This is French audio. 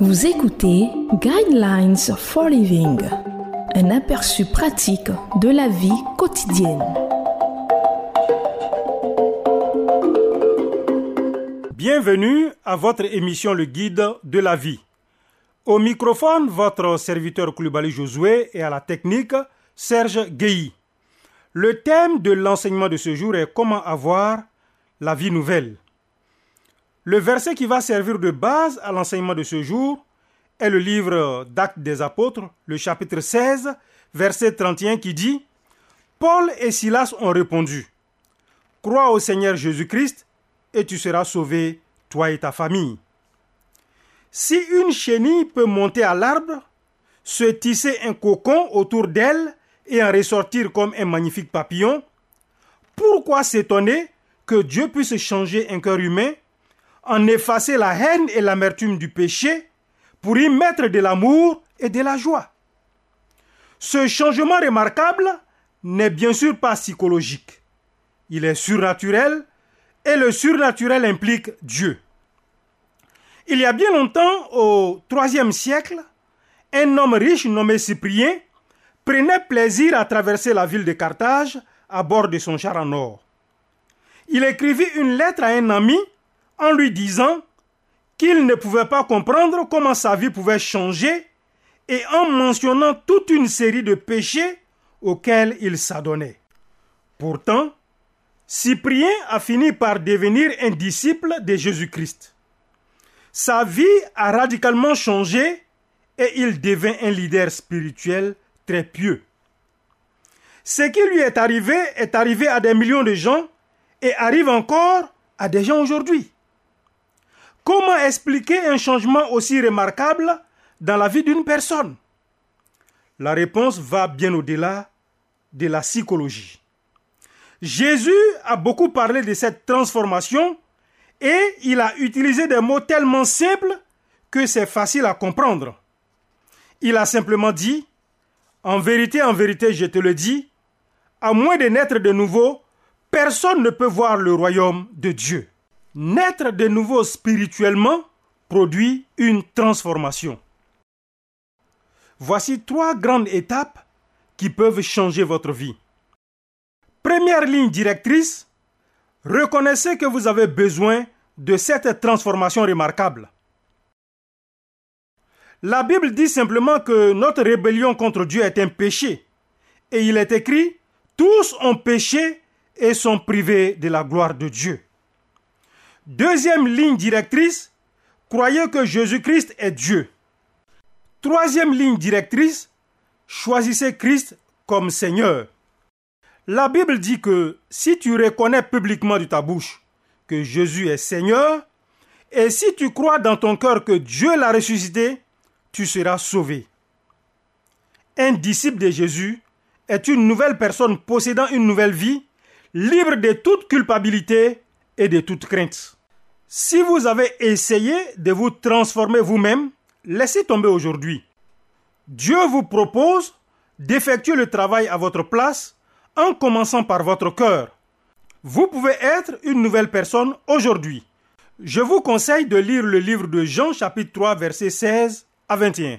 Vous écoutez Guidelines for Living, un aperçu pratique de la vie quotidienne. Bienvenue à votre émission Le Guide de la vie. Au microphone, votre serviteur Koulibaly Josué et à la technique, Serge Guéhi. Le thème de l'enseignement de ce jour est comment avoir la vie nouvelle. Le verset qui va servir de base à l'enseignement de ce jour est le livre d'Actes des Apôtres, le chapitre 16, verset 31 qui dit Paul et Silas ont répondu Crois au Seigneur Jésus-Christ et tu seras sauvé, toi et ta famille. Si une chenille peut monter à l'arbre, se tisser un cocon autour d'elle et en ressortir comme un magnifique papillon, pourquoi s'étonner que Dieu puisse changer un cœur humain, en effacer la haine et l'amertume du péché, pour y mettre de l'amour et de la joie Ce changement remarquable n'est bien sûr pas psychologique. Il est surnaturel et le surnaturel implique Dieu. Il y a bien longtemps, au IIIe siècle, un homme riche nommé Cyprien prenait plaisir à traverser la ville de Carthage à bord de son char en or. Il écrivit une lettre à un ami en lui disant qu'il ne pouvait pas comprendre comment sa vie pouvait changer et en mentionnant toute une série de péchés auxquels il s'adonnait. Pourtant, Cyprien a fini par devenir un disciple de Jésus-Christ. Sa vie a radicalement changé et il devint un leader spirituel très pieux. Ce qui lui est arrivé est arrivé à des millions de gens et arrive encore à des gens aujourd'hui. Comment expliquer un changement aussi remarquable dans la vie d'une personne? La réponse va bien au-delà de la psychologie. Jésus a beaucoup parlé de cette transformation et il a utilisé des mots tellement simples que c'est facile à comprendre. Il a simplement dit, En vérité, en vérité, je te le dis, à moins de naître de nouveau, personne ne peut voir le royaume de Dieu. Naître de nouveau spirituellement produit une transformation. Voici trois grandes étapes qui peuvent changer votre vie. Première ligne directrice, reconnaissez que vous avez besoin de cette transformation remarquable. La Bible dit simplement que notre rébellion contre Dieu est un péché. Et il est écrit, tous ont péché et sont privés de la gloire de Dieu. Deuxième ligne directrice, croyez que Jésus-Christ est Dieu. Troisième ligne directrice, choisissez Christ comme Seigneur. La Bible dit que si tu reconnais publiquement de ta bouche que Jésus est Seigneur, et si tu crois dans ton cœur que Dieu l'a ressuscité, tu seras sauvé. Un disciple de Jésus est une nouvelle personne possédant une nouvelle vie, libre de toute culpabilité et de toute crainte. Si vous avez essayé de vous transformer vous-même, laissez tomber aujourd'hui. Dieu vous propose d'effectuer le travail à votre place en commençant par votre cœur. Vous pouvez être une nouvelle personne aujourd'hui. Je vous conseille de lire le livre de Jean chapitre 3 verset 16 à 21.